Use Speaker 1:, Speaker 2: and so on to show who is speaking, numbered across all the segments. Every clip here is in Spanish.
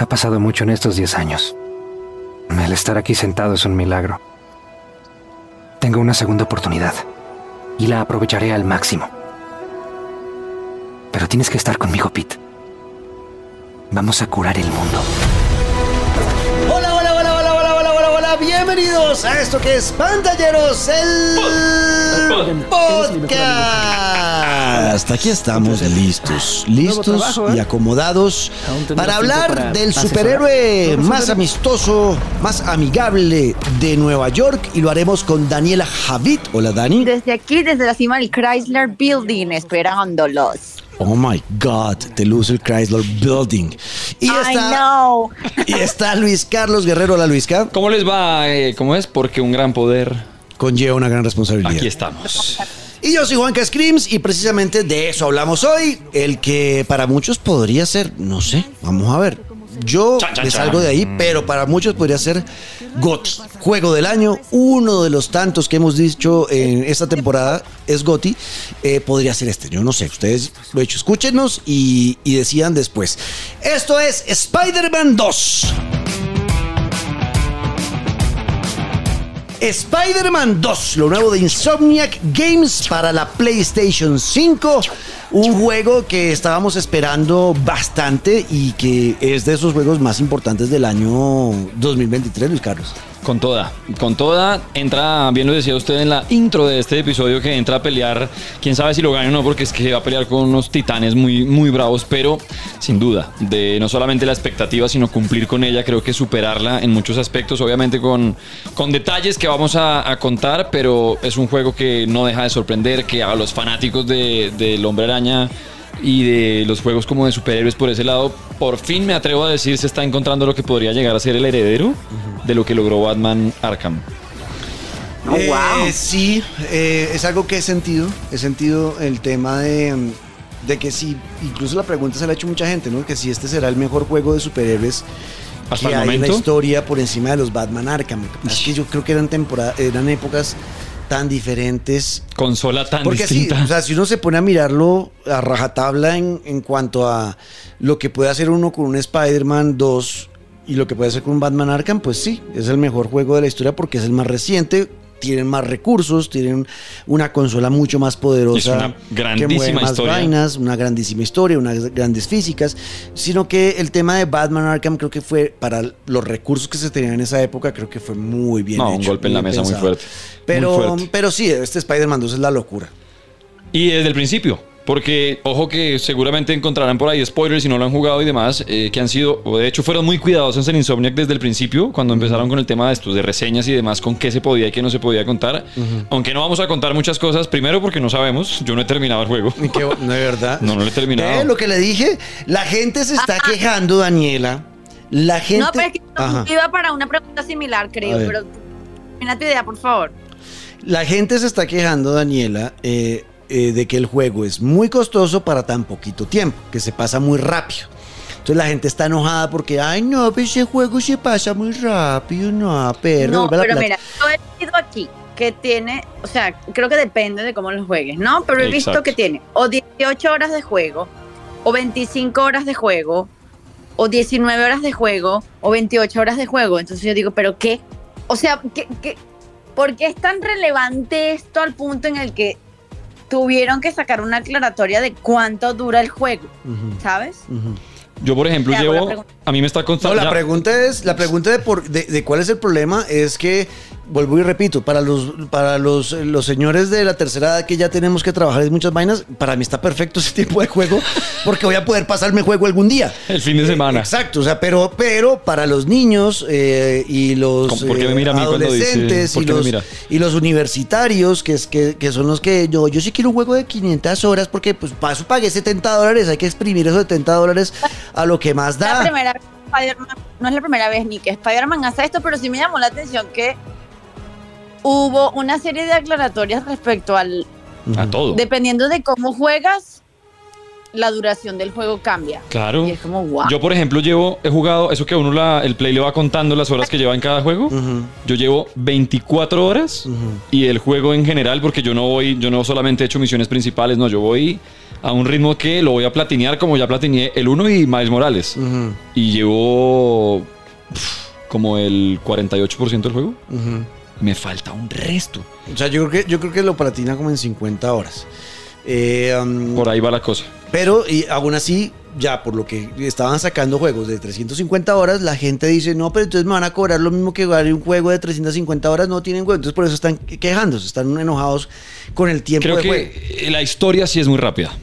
Speaker 1: Ha pasado mucho en estos 10 años. El estar aquí sentado es un milagro. Tengo una segunda oportunidad y la aprovecharé al máximo. Pero tienes que estar conmigo, Pete. Vamos a curar el mundo.
Speaker 2: Bienvenidos a esto que es Pantalleros, el podcast. Aquí estamos listos, listos
Speaker 1: trabajo, ¿eh?
Speaker 2: y acomodados para hablar del superhéroe más amistoso, más amigable de Nueva York y lo haremos con Daniela Javid. Hola, Dani.
Speaker 3: Desde aquí, desde la cima del Chrysler Building, esperándolos.
Speaker 2: Oh my God, te luce el Chrysler Building. Y
Speaker 3: I
Speaker 2: está,
Speaker 3: know.
Speaker 2: y está Luis Carlos Guerrero. Hola, Luisca.
Speaker 4: ¿Cómo les va? Eh, ¿Cómo es? Porque un gran poder.
Speaker 2: Conlleva una gran responsabilidad.
Speaker 4: Aquí estamos.
Speaker 2: Y yo soy Juanca Screams y precisamente de eso hablamos hoy. El que para muchos podría ser, no sé, vamos a ver. Yo me salgo de ahí, pero para muchos podría ser GOTI. Juego del año, uno de los tantos que hemos dicho en esta temporada es GOTI. Eh, podría ser este, yo no sé. Ustedes lo he hecho, escúchenos y, y decidan después. Esto es Spider-Man 2. Spider-Man 2, lo nuevo de Insomniac Games para la PlayStation 5. Un juego que estábamos esperando bastante y que es de esos juegos más importantes del año 2023, Luis Carlos.
Speaker 4: Con toda, con toda, entra, bien lo decía usted en la intro de este episodio, que entra a pelear, quién sabe si lo gane o no, porque es que va a pelear con unos titanes muy, muy bravos, pero sin duda, de no solamente la expectativa, sino cumplir con ella, creo que superarla en muchos aspectos, obviamente con, con detalles que vamos a, contar, pero es un juego que no deja de sorprender, que a los fanáticos de- del Hombre Araña y de los juegos como de superhéroes por ese lado, por fin me atrevo a decir se está encontrando lo que podría llegar a ser el heredero de lo que logró Batman Arkham.
Speaker 3: Oh,
Speaker 2: Eh,
Speaker 3: wow.
Speaker 2: Sí, eh, es algo que he sentido. He sentido el tema de, de que sí, incluso la pregunta se la ha hecho mucha gente, ¿no? Que si este será el mejor juego de superhéroes
Speaker 4: Hasta
Speaker 2: que
Speaker 4: el
Speaker 2: hay en la
Speaker 4: momento.
Speaker 2: historia por encima de los Batman Arkham. Es que yo creo que eran temporadas, eran épocas tan diferentes.
Speaker 4: Consola tan
Speaker 2: Porque sí,
Speaker 4: distinta.
Speaker 2: o sea, si uno se pone a mirarlo a rajatabla en, en cuanto a lo que puede hacer uno con un Spider-Man 2 y lo que puede hacer con un Batman Arkham, pues sí, es el mejor juego de la historia porque es el más reciente, tienen más recursos, tienen una consola mucho más poderosa.
Speaker 4: Es una
Speaker 2: que
Speaker 4: grandísima
Speaker 2: mueve más
Speaker 4: historia.
Speaker 2: vainas, una grandísima historia, unas grandes físicas, sino que el tema de Batman Arkham creo que fue para los recursos que se tenían en esa época, creo que fue muy bien
Speaker 4: No, un golpe en la mesa muy fuerte, muy
Speaker 2: Pero,
Speaker 4: fuerte.
Speaker 2: pero sí, este Spider-Man 2 es la locura.
Speaker 4: Y desde el principio. Porque, ojo que seguramente encontrarán por ahí spoilers si no lo han jugado y demás, eh, que han sido, o de hecho fueron muy cuidadosos en Insomniac desde el principio, cuando empezaron con el tema de estos, de reseñas y demás, con qué se podía y qué no se podía contar. Aunque no vamos a contar muchas cosas, primero porque no sabemos, yo no he terminado el juego.
Speaker 2: Y qué bo- no, de verdad.
Speaker 4: No, no lo he terminado.
Speaker 2: Ve lo que le dije, la gente se está quejando, Daniela. La gente.
Speaker 3: No, pero es que
Speaker 2: Ajá.
Speaker 3: iba para una pregunta similar, creo, pero termina tu idea, por favor.
Speaker 2: La gente se está quejando, Daniela, eh, eh, de que el juego es muy costoso para tan poquito tiempo, que se pasa muy rápido. Entonces la gente está enojada porque, ay, no, pues ese juego se pasa muy rápido, no, perro.
Speaker 3: no, pero
Speaker 2: plata".
Speaker 3: mira, yo he leído aquí que tiene, o sea, creo que depende de cómo lo juegues, ¿no? Pero he visto que tiene o 18 horas de juego, o 25 horas de juego, o 19 horas de juego, o 28 horas de juego. Entonces yo digo, ¿pero qué? O sea, ¿qué, qué, por qué es tan relevante esto al punto en el que tuvieron que sacar una aclaratoria de cuánto dura el juego, ¿sabes?
Speaker 4: Yo, por ejemplo, llevo, a mí me está
Speaker 2: No,
Speaker 4: constando...
Speaker 2: la pregunta es, la pregunta de, por, de, de cuál es el problema es que, vuelvo y repito, para los, para los, los señores de la tercera edad que ya tenemos que trabajar en muchas vainas, para mí está perfecto ese tipo de juego, porque voy a poder pasarme juego algún día.
Speaker 4: El fin de semana.
Speaker 2: Exacto, o sea, pero, pero para los niños eh, y los
Speaker 4: ¿Cómo? ¿Por qué me
Speaker 2: eh,
Speaker 4: mira a mí cuando dice-
Speaker 2: adolescentes y, los,
Speaker 4: mira?
Speaker 2: y los universitarios, que, es, que, que son los que yo, yo sí quiero un juego de 500 horas, porque pues para eso pagué 70 dólares, hay que exprimir esos 70 dólares a lo que más
Speaker 3: la
Speaker 2: da.
Speaker 3: primera no es la primera vez ni que Spider-Man hace esto, pero sí me llamó la atención que hubo una serie de aclaratorias respecto al,
Speaker 4: A todo.
Speaker 3: dependiendo de cómo juegas, la duración del juego cambia.
Speaker 4: Claro.
Speaker 3: Y es como, wow.
Speaker 4: Yo, por ejemplo, llevo, he jugado, eso que a uno la, el play le va contando las horas que lleva en cada juego.
Speaker 2: Ujú,
Speaker 4: Yo llevo 24 horas
Speaker 2: ujú.
Speaker 4: y el juego en general, porque yo no voy, yo no solamente he hecho misiones principales, no, yo voy a un ritmo que lo voy a platinear como ya platineé el 1 y Miles Morales.
Speaker 2: Ujú,
Speaker 4: Y llevo uf, como el 48% del juego. Me falta un resto.
Speaker 2: O sea, yo creo que, yo creo que lo platina como en 50 horas. Eh, um,
Speaker 4: Por ahí va la cosa.
Speaker 2: Pero y aún así, ya por lo que estaban sacando juegos de 350 horas, la gente dice, no, pero entonces me van a cobrar lo mismo que jugar un juego de 350 horas, no tienen juego. Entonces por eso están quejándose, están enojados con el tiempo
Speaker 4: Creo
Speaker 2: de juego.
Speaker 4: que la historia sí es muy rápida.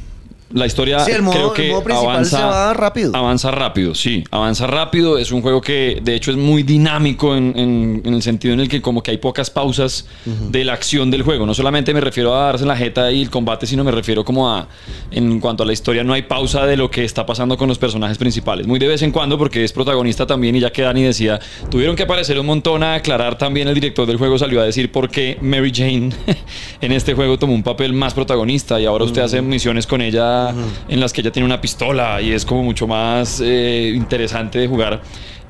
Speaker 4: La historia
Speaker 2: Sí, el modo-
Speaker 4: creo que
Speaker 2: el modo principal
Speaker 4: avanza
Speaker 2: se va rápido.
Speaker 4: Avanza rápido, sí. Avanza rápido. Es un juego que de hecho es muy dinámico en, en- en el sentido en el que como que hay pocas pausas de la acción del juego. No solamente me refiero a darse en la jeta y el combate, sino me refiero como a, en cuanto a la historia, no hay pausa de lo que está pasando con los personajes principales. Muy de vez en cuando, porque es protagonista también y ya que Dani decía, tuvieron que aparecer un montón a aclarar también el director del juego salió a decir por qué Mary Jane en este juego tomó un papel más protagonista y ahora usted hace misiones con ella en las que ella tiene una pistola y es como mucho más eh, interesante de jugar.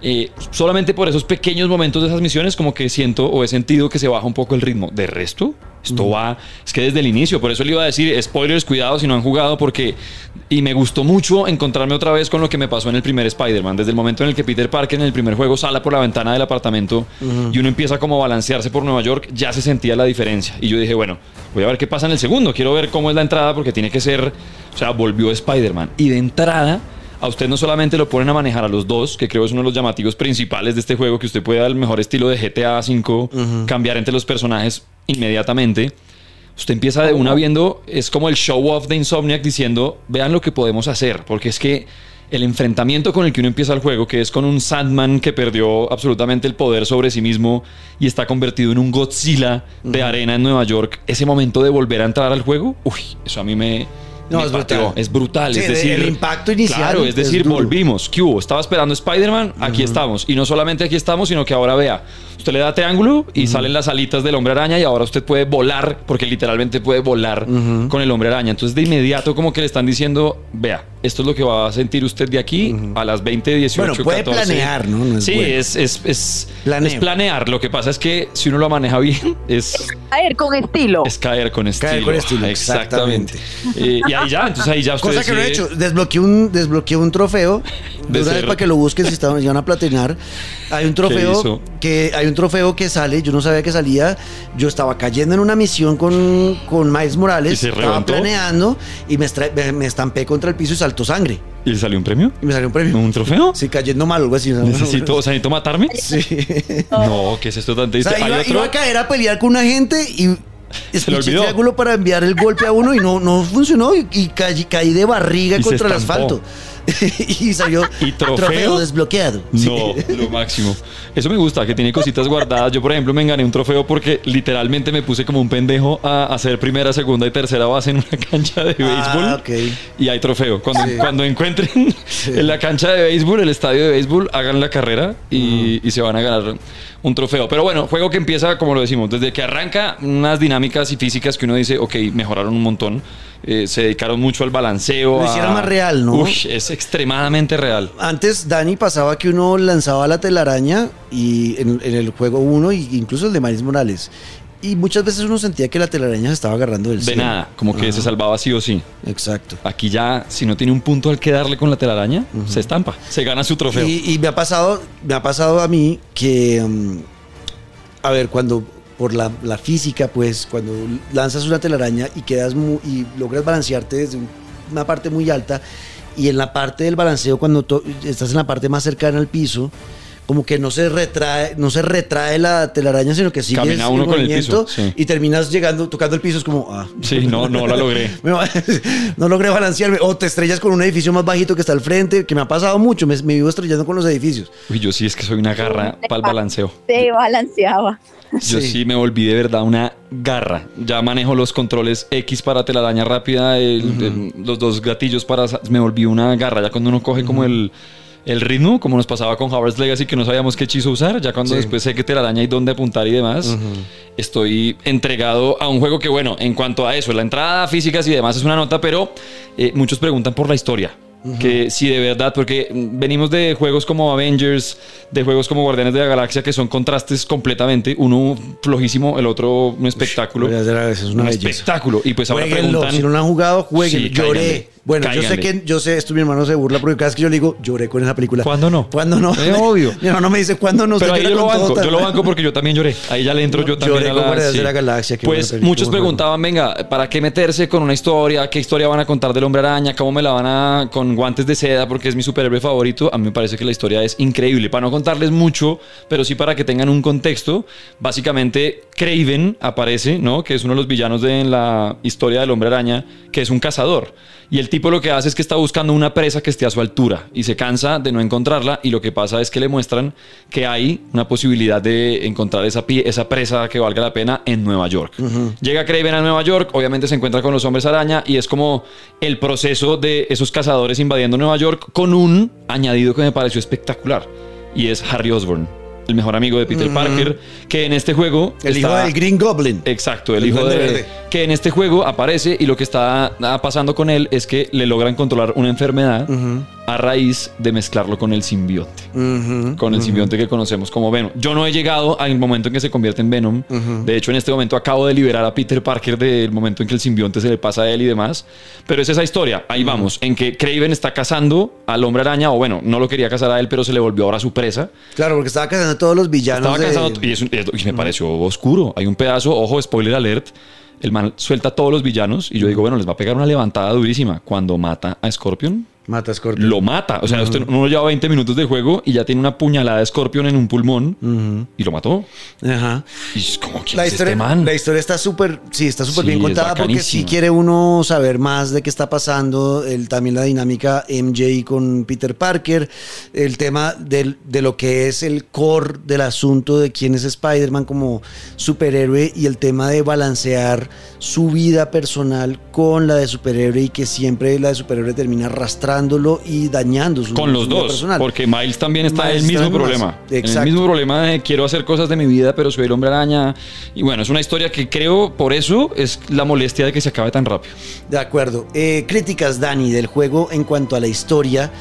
Speaker 4: Eh, solamente por esos pequeños momentos de esas misiones como que siento o he sentido que se baja un poco el ritmo. De resto, esto va, es que desde el inicio, por eso le iba a decir, spoilers, cuidado si no han jugado, porque, y me gustó mucho encontrarme otra vez con lo que me pasó en el primer Spider-Man, desde el momento en el que Peter Parker en el primer juego sale por la ventana del apartamento y uno empieza como a balancearse por Nueva York, ya se sentía la diferencia. Y yo dije, bueno, voy a ver qué pasa en el segundo, quiero ver cómo es la entrada, porque tiene que ser, o sea, volvió Spider-Man. Y de entrada a usted no solamente lo ponen a manejar a los dos, que creo es uno de los llamativos principales de este juego, que usted puede al mejor estilo de GTA V, cambiar entre los personajes inmediatamente. Usted empieza de una viendo, es como el show off de Insomniac diciendo, vean lo que podemos hacer, porque es que el enfrentamiento con el que uno empieza el juego, que es con un Sandman que perdió absolutamente el poder sobre sí mismo y está convertido en un Godzilla de arena en Nueva York, ese momento de volver a entrar al juego, uy, eso a mí me...
Speaker 2: No, es brutal.
Speaker 4: Es brutal.
Speaker 2: Sí,
Speaker 4: es
Speaker 2: de-
Speaker 4: decir,
Speaker 2: el impacto inicial
Speaker 4: Claro, es decir, volvimos. ¿Qué hubo? Estaba esperando Spider-Man, aquí estamos. Y no solamente aquí estamos, sino que ahora vea. Usted le da triángulo y salen las alitas del hombre araña y ahora usted puede volar, porque literalmente puede volar con el hombre araña. Entonces, de inmediato, como que le están diciendo, vea, esto es lo que va a sentir usted de aquí a las 20, 18,
Speaker 2: Bueno, puede
Speaker 4: 14.
Speaker 2: planear, ¿no? No es
Speaker 4: sí,
Speaker 2: bueno.
Speaker 4: es, es, es, es planear. Lo que pasa es que si uno lo maneja bien, es
Speaker 3: A ver, con estilo.
Speaker 4: es caer con estilo.
Speaker 2: Caer con estilo,
Speaker 4: exactamente. Eh, y ahí ya, entonces ahí ya usted
Speaker 2: Cosa que no he hecho. Desbloqueé un, desbloqueé un trofeo. De una vez para que lo busquen si estaban, van a platinar. Hay un trofeo que hay un trofeo que sale. Yo no sabía que salía. Yo estaba cayendo en una misión con, con Miles Morales.
Speaker 4: ¿Y se
Speaker 2: estaba
Speaker 4: reventó?
Speaker 2: planeando y me, estra- me, me estampé contra el piso y saltó sangre.
Speaker 4: ¿Y le salió un premio?
Speaker 2: Y me salió un premio.
Speaker 4: ¿Un trofeo?
Speaker 2: Sí, cayendo mal, algo así.
Speaker 4: Necesito, o sea, necesito matarme.
Speaker 2: Sí.
Speaker 4: No, ¿qué es esto tan
Speaker 2: O
Speaker 4: triste?
Speaker 2: sea,
Speaker 4: Hay
Speaker 2: iba,
Speaker 4: otro-
Speaker 2: iba a caer a pelear con una gente y espiché
Speaker 4: olvidó.
Speaker 2: triángulo para enviar el golpe a uno y no, no funcionó y, y caí, caí de barriga
Speaker 4: Y
Speaker 2: contra el
Speaker 4: estampó.
Speaker 2: asfalto. y salió
Speaker 4: ¿Y trofeo?
Speaker 2: desbloqueado.
Speaker 4: No, lo máximo. Eso me gusta, que tiene cositas guardadas. Yo, por ejemplo, me gané un trofeo porque literalmente me puse como un pendejo a hacer primera, segunda y tercera base en una cancha de béisbol.
Speaker 2: Ah.
Speaker 4: Y hay trofeo. Cuando,
Speaker 2: Sí.
Speaker 4: cuando encuentren en la cancha de béisbol, el estadio de béisbol, hagan la carrera y, y se van a ganar un trofeo. Pero bueno, juego que empieza, como lo decimos, desde que arranca, unas dinámicas y físicas que uno dice, ok, mejoraron un montón. Eh, se dedicaron mucho al balanceo.
Speaker 2: Lo
Speaker 4: a-
Speaker 2: hicieron más real, ¿no?
Speaker 4: Uy, es extremadamente real.
Speaker 2: Antes, Dani, pasaba que uno lanzaba la telaraña y en, en el juego 1, incluso el de Maris Morales. Y muchas veces uno sentía que la telaraña se estaba agarrando del
Speaker 4: De
Speaker 2: cielo.
Speaker 4: nada, como que
Speaker 2: Ajá,
Speaker 4: se salvaba sí o sí.
Speaker 2: Exacto.
Speaker 4: Aquí ya, si no tiene un punto al que darle con la telaraña, se estampa, se gana su trofeo.
Speaker 2: Y, y me ha pasado, me ha pasado a mí que, mm, a ver, cuando por la, la física, pues, cuando lanzas una telaraña y quedas mu- y logras balancearte desde un- una parte muy alta y en la parte del balanceo cuando estás en la parte más cercana al piso, como que no se retrae, no se retrae la telaraña, sino que sigues
Speaker 4: Camina uno
Speaker 2: en
Speaker 4: con el piso, sí.
Speaker 2: y terminas llegando, tocando el piso, es como, ah,
Speaker 4: Sí, no, no la logré.
Speaker 2: no logré balancearme. O te estrellas con un edificio más bajito que está al frente, que me ha pasado mucho. Me, me vivo estrellando con los edificios.
Speaker 4: Uy, yo sí es que soy una garra para el balanceo.
Speaker 3: Se balanceaba.
Speaker 4: Yo
Speaker 2: Sí.
Speaker 4: sí me volví de verdad una garra. Ya manejo los controles X para telaraña rápida, el- el- los dos gatillos para... Me volví una garra. Ya cuando uno coge como el, el ritmo, como nos pasaba con Howard's Legacy, que no sabíamos qué hechizo usar, ya cuando
Speaker 2: Sí.
Speaker 4: después sé que telaraña y dónde apuntar y demás, estoy entregado a un juego que, bueno, en cuanto a eso, la entrada, físicas y demás es una nota, pero eh, muchos preguntan por la historia. Que si de verdad, porque venimos de juegos como Avengers, de juegos como Guardianes de la Galaxia, que son contrastes completamente, uno flojísimo, el otro un espectáculo.
Speaker 2: La Galaxia es una
Speaker 4: un
Speaker 2: belleza.
Speaker 4: espectáculo. Y pues ahora
Speaker 2: Jueguenlo.
Speaker 4: preguntan...
Speaker 2: Si no lo han jugado, jueguen.
Speaker 4: Sí,
Speaker 2: Lloré. Bueno, yo sé que, yo sé, esto mi hermano se burla porque cada vez que yo le digo, lloré con esa película.
Speaker 4: ¿Cuándo no?
Speaker 2: ¿Cuándo no?
Speaker 4: Es obvio.
Speaker 2: Mi hermano me dice, ¿cuándo no?
Speaker 4: Pero ahí yo lo
Speaker 2: con
Speaker 4: banco, yo lo banco porque yo también lloré. Ahí ya le entro yo
Speaker 2: Lloré
Speaker 4: también a
Speaker 2: con
Speaker 4: la...
Speaker 2: De la Galaxia,
Speaker 4: Pues
Speaker 2: película,
Speaker 4: muchos preguntaban, venga, ¿para qué meterse con una historia? ¿Qué historia van a contar del Hombre Araña? ¿Cómo me la van a... con guantes de seda? Porque es mi superhéroe favorito. A mí me parece que la historia es increíble. Para no contarles mucho, pero sí para que tengan un contexto, básicamente Craven aparece, ¿no? Que es uno de los villanos de en la historia del Hombre Araña, que es un cazador. Y el tipo lo que hace es que está buscando una presa que esté a su altura y se cansa de no encontrarla y lo que pasa es que le muestran que hay una posibilidad de encontrar esa, pie- esa presa que valga la pena en Nueva York. Llega Craven a Nueva York, obviamente se encuentra con los hombres araña y es como el proceso de esos cazadores invadiendo Nueva York con un añadido que me pareció espectacular y es Harry Osborn, el mejor amigo de Peter Parker, que en este juego...
Speaker 2: El hijo del Green Goblin.
Speaker 4: Exacto, el,
Speaker 2: El
Speaker 4: hijo de...
Speaker 2: verde.
Speaker 4: Que en este juego aparece y lo que está ah, pasando con él es que le logran controlar una enfermedad a raíz de mezclarlo con el simbionte. Con el simbionte que conocemos como Venom. Yo no he llegado al momento en que se convierte en Venom. De hecho, en este momento acabo de liberar a Peter Parker del momento en que el simbionte se le pasa a él y demás. Pero es esa historia. Ahí vamos. En que Craven está cazando al hombre araña. O bueno, no lo quería cazar a él, pero se le volvió ahora su presa.
Speaker 2: Claro, porque estaba cazando a todos los villanos.
Speaker 4: Estaba
Speaker 2: de-
Speaker 4: cansado y, es un- y me pareció oscuro. Hay un pedazo, ojo, spoiler alert. El man suelta a todos los villanos y yo digo, bueno, les va a pegar una levantada durísima. Cuando mata a Scorpion,
Speaker 2: Mata a Scorpion.
Speaker 4: lo mata. O sea, usted uno lleva 20 minutos de juego y ya tiene una puñalada de Scorpion en un pulmón y lo mató.
Speaker 2: Ajá.
Speaker 4: Y es como, ¿quién
Speaker 2: La
Speaker 4: es
Speaker 2: historia,
Speaker 4: este man?
Speaker 2: la historia está súper, sí, está súper
Speaker 4: Sí,
Speaker 2: bien contada porque si quiere uno saber más de qué está pasando, el, también la dinámica MJ con Peter Parker, el tema del- de lo que es el core del asunto de quién es Spider-Man como superhéroe y el tema de balancear su vida personal con la de superhéroe y que siempre la de superhéroe termina arrastrándolo y dañando su,
Speaker 4: Con los dos,
Speaker 2: personal.
Speaker 4: porque Miles también está en el mismo problema. En el mismo problema de quiero hacer cosas de mi vida, pero soy el hombre araña. Y bueno, es una historia que creo, por eso, es la molestia de que se acabe tan rápido.
Speaker 2: De acuerdo. Eh, críticas, Dani, del juego en cuanto a la historia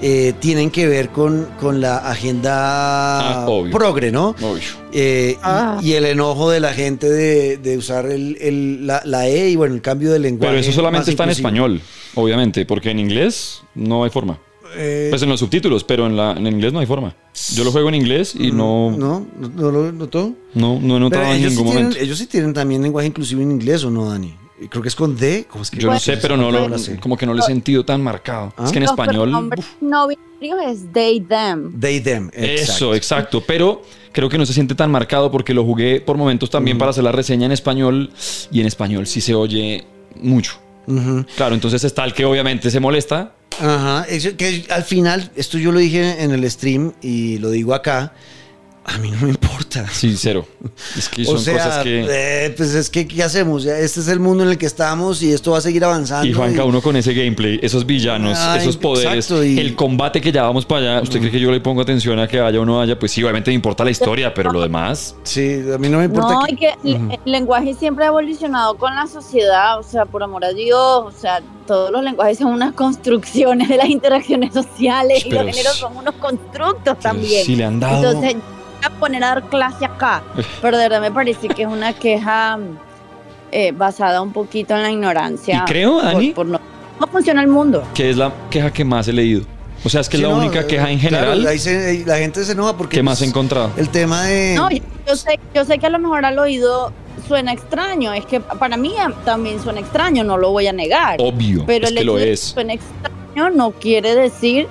Speaker 2: eh, tienen que ver con, con la agenda
Speaker 4: Ah,
Speaker 2: progre, ¿no?
Speaker 4: Obvio.
Speaker 2: Eh, y-
Speaker 3: Ah.
Speaker 2: y, el enojo de la gente de, de usar el, el- la, la E y bueno, el cambio de lenguaje.
Speaker 4: Pero eso solamente está en español, obviamente, porque en inglés no hay forma.
Speaker 2: Eh,
Speaker 4: Pues en los subtítulos, pero en, la, en inglés no hay forma. Yo lo juego en inglés y no, no,
Speaker 2: no, no, no lo notó.
Speaker 4: no, he notado en
Speaker 2: ellos, sí
Speaker 4: ningún
Speaker 2: tienen,
Speaker 4: momento.
Speaker 2: ellos sí tienen también lenguaje inclusivo en inglés, ¿o no, Dani? Creo que es con D. ¿Cómo es que
Speaker 4: Yo no sé, pero no lo, como que no lo he sentido tan marcado.
Speaker 2: ¿Ah?
Speaker 4: Es que en español.
Speaker 3: no binarios es they, them.
Speaker 2: They, them.
Speaker 4: Eso, exacto. Pero creo que no se siente tan marcado porque lo jugué por momentos también para hacer la reseña en español y en español sí se oye mucho.
Speaker 2: Ujú.
Speaker 4: Claro, entonces está el que obviamente se molesta.
Speaker 2: Ajá, eso que al final, esto yo lo dije en el stream y lo digo acá, a mí no me importa.
Speaker 4: Sí, cero. Es que son
Speaker 2: o sea,
Speaker 4: cosas que.
Speaker 2: eh, pues es que, ¿qué hacemos? Este es el mundo en el que estamos y esto va a seguir avanzando.
Speaker 4: Y Juanca, uno con ese gameplay, esos villanos,
Speaker 2: Ay,
Speaker 4: esos poderes,
Speaker 2: exacto, y-
Speaker 4: el combate que ya vamos para allá. ¿Usted cree que yo le pongo atención a que vaya o no vaya? Pues sí, obviamente me importa la historia, pero lo demás.
Speaker 2: Sí, a mí no me importa.
Speaker 3: No,
Speaker 2: que-
Speaker 3: y que el- el lenguaje siempre ha evolucionado con la sociedad, o sea, por amor a Dios, o sea, todos los lenguajes son unas construcciones de las interacciones sociales y los géneros son unos constructos también.
Speaker 4: Si le han dado.
Speaker 3: Entonces, a poner a dar clase acá, pero de verdad me parece que es una queja eh, basada un poquito en la ignorancia.
Speaker 4: Y creo, Dani-
Speaker 3: por no, no funciona el mundo.
Speaker 4: que es la queja que más he leído. O sea, es que
Speaker 2: Sí,
Speaker 4: es la
Speaker 2: no,
Speaker 4: única
Speaker 2: eh,
Speaker 4: queja en
Speaker 2: claro,
Speaker 4: general
Speaker 2: ahí se- ahí la gente se enoja porque
Speaker 4: que más he encontrado.
Speaker 2: el tema de...
Speaker 3: No, yo, sé, yo sé que a lo mejor al oído suena extraño, es que para mí también suena extraño, no lo voy a negar.
Speaker 4: Obvio,
Speaker 3: Pero
Speaker 4: es
Speaker 3: el
Speaker 4: que
Speaker 3: hecho
Speaker 4: lo
Speaker 3: de que
Speaker 4: es.
Speaker 3: suene extraño no quiere decir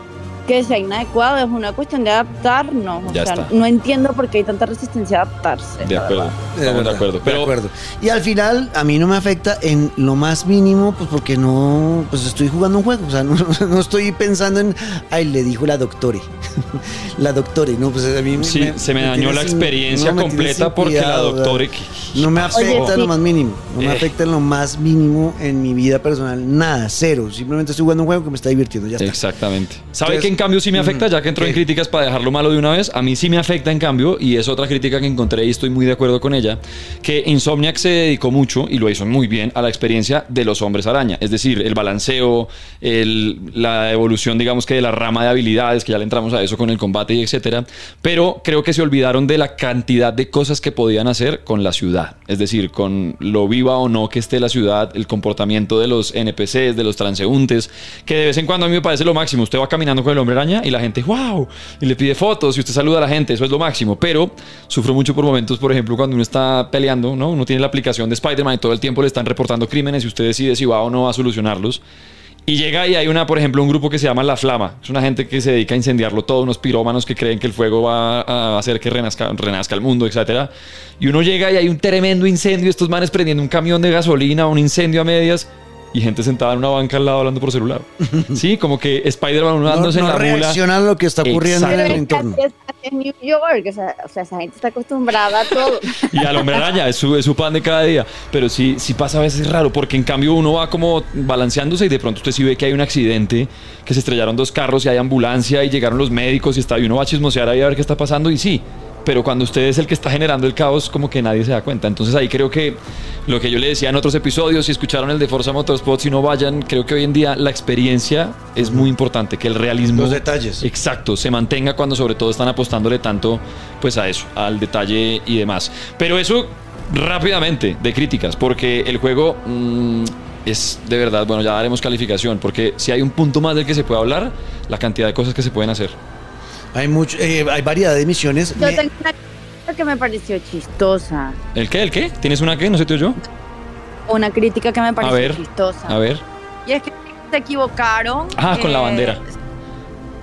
Speaker 3: que sea inadecuado, es una cuestión de adaptarnos. O
Speaker 4: Ya
Speaker 3: sea,
Speaker 4: está.
Speaker 3: no entiendo por qué hay tanta resistencia a adaptarse.
Speaker 4: De acuerdo,
Speaker 2: De
Speaker 4: estamos de acuerdo.
Speaker 2: de
Speaker 4: Pero
Speaker 2: acuerdo. Y al final a mí no me afecta en lo más mínimo, pues porque no, pues estoy jugando un juego, o sea, no, no estoy pensando en, ay, le dijo la doctore, la doctore, no, pues a mí
Speaker 4: sí, se me dañó la
Speaker 2: sin-
Speaker 4: experiencia
Speaker 2: no, me
Speaker 4: completa porque la
Speaker 2: cuidado,
Speaker 4: doctora.
Speaker 2: No me afecta
Speaker 3: Oye,
Speaker 2: en lo más mínimo, no me
Speaker 4: Eh.
Speaker 2: afecta en lo más mínimo en mi vida personal, nada, cero, simplemente estoy jugando un juego que me está divirtiendo, ya está.
Speaker 4: Exactamente. ¿Sabe
Speaker 2: Entonces,
Speaker 4: que en cambio sí me afecta, ya que entró en críticas para dejarlo malo de una vez, a mí sí me afecta en cambio, y es otra crítica que encontré y estoy muy de acuerdo con ella, que Insomniac se dedicó mucho, y lo hizo muy bien, a la experiencia de los hombres araña, es decir, el balanceo, el- la evolución, digamos que de la rama de habilidades, que ya le entramos a eso con el combate y etcétera, pero creo que se olvidaron de la cantidad de cosas que podían hacer con la ciudad, es decir, con lo viva o no que esté la ciudad, el comportamiento de los NPCs, de los transeúntes, que de vez en cuando a mí me parece lo máximo. Usted va caminando con el araña y la gente, wow, y le pide fotos y usted saluda a la gente, eso es lo máximo. Pero sufro mucho por momentos, por ejemplo, cuando uno está peleando, ¿no? Uno tiene la aplicación de Spider-Man y todo el tiempo le están reportando crímenes y usted decide si va o no a solucionarlos. Y llega y hay una, por ejemplo, un grupo que se llama La Flama. Es una gente que se dedica a incendiarlo todo, unos pirómanos que creen que el fuego va a hacer que renazca, renazca el mundo, etcétera. Y uno llega y hay un tremendo incendio, estos manes prendiendo un camión de gasolina, un incendio a medias y gente sentada en una banca al lado hablando por celular. Sí, como que Spider-Man uno
Speaker 2: No,
Speaker 4: dándose
Speaker 2: no
Speaker 4: en la mula.
Speaker 2: reaccionan a lo que está ocurriendo
Speaker 4: Exacto.
Speaker 2: en el entorno.
Speaker 3: es, es New York, o sea, o sea, esa gente está acostumbrada a todo.
Speaker 4: Y al hombre araña, es su, es su pan de cada día. Pero sí, sí pasa a veces raro, porque en cambio uno va como balanceándose y de pronto usted sí ve que hay un accidente, que se estrellaron dos carros y hay ambulancia y llegaron los médicos y está, y uno va a chismosear ahí a ver qué está pasando y sí. Pero cuando usted es el que está generando el caos, como que nadie se da cuenta. Entonces ahí creo que lo que yo le decía en otros episodios, si escucharon el de Forza Motorsport, si no vayan, creo que hoy en día la experiencia es muy importante, que el realismo...
Speaker 2: Los detalles.
Speaker 4: Exacto, se mantenga cuando sobre todo están apostándole tanto pues a eso, al detalle y demás. Pero eso rápidamente de críticas, porque el juego mm, es de verdad, bueno, ya daremos calificación, porque si hay un punto más del que se puede hablar, la cantidad de cosas que se pueden hacer.
Speaker 2: Hay mucho, eh, hay variedad de misiones.
Speaker 3: Yo
Speaker 2: Me-
Speaker 3: tengo una crítica que me pareció chistosa.
Speaker 4: ¿El qué? ¿El qué? ¿Tienes una qué? ¿No sé te yo?
Speaker 3: Una crítica que me
Speaker 4: A
Speaker 3: pareció
Speaker 4: ver,
Speaker 3: chistosa.
Speaker 4: a ver.
Speaker 3: Y es que se equivocaron.
Speaker 4: Ah, con la bandera.